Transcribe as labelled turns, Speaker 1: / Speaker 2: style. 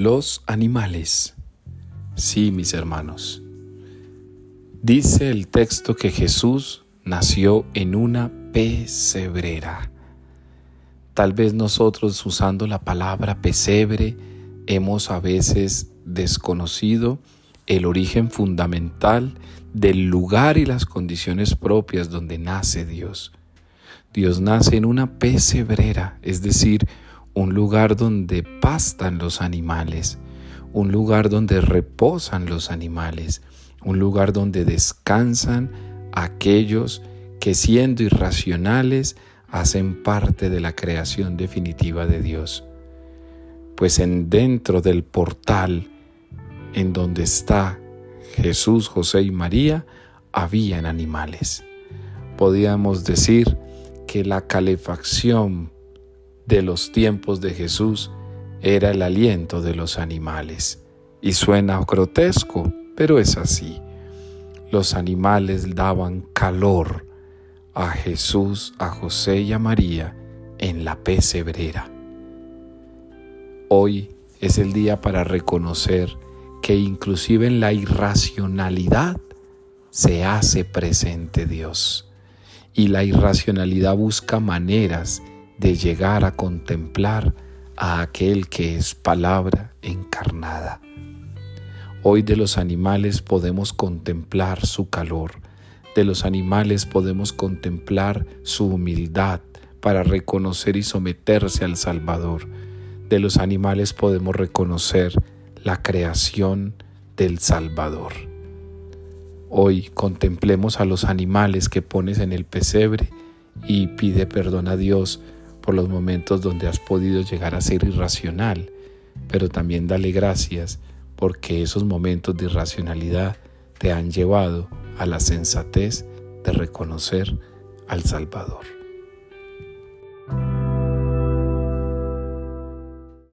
Speaker 1: Los animales. Sí, mis hermanos. Dice el texto que Jesús nació en una pesebrera. Tal vez nosotros usando la palabra pesebre hemos a veces desconocido el origen fundamental del lugar y las condiciones propias donde nace Dios. Dios nace en una pesebrera, es decir, un lugar donde pastan los animales, un lugar donde reposan los animales, un lugar donde descansan aquellos que siendo irracionales hacen parte de la creación definitiva de Dios. Pues en dentro del portal en donde está Jesús, José y María, habían animales. Podíamos decir que la calefacción de los tiempos de Jesús era el aliento de los animales. Y suena grotesco, pero es así. Los animales daban calor a Jesús, a José y a María en la pesebrera. Hoy es el día para reconocer que inclusive en la irracionalidad se hace presente Dios. Y la irracionalidad busca maneras de llegar a contemplar a aquel que es palabra encarnada. Hoy de los animales podemos contemplar su calor, de los animales podemos contemplar su humildad para reconocer y someterse al Salvador, de los animales podemos reconocer la creación del Salvador. Hoy contemplemos a los animales que pones en el pesebre y pide perdón a Dios por los momentos donde has podido llegar a ser irracional, pero también dale gracias porque esos momentos de irracionalidad te han llevado a la sensatez de reconocer al Salvador.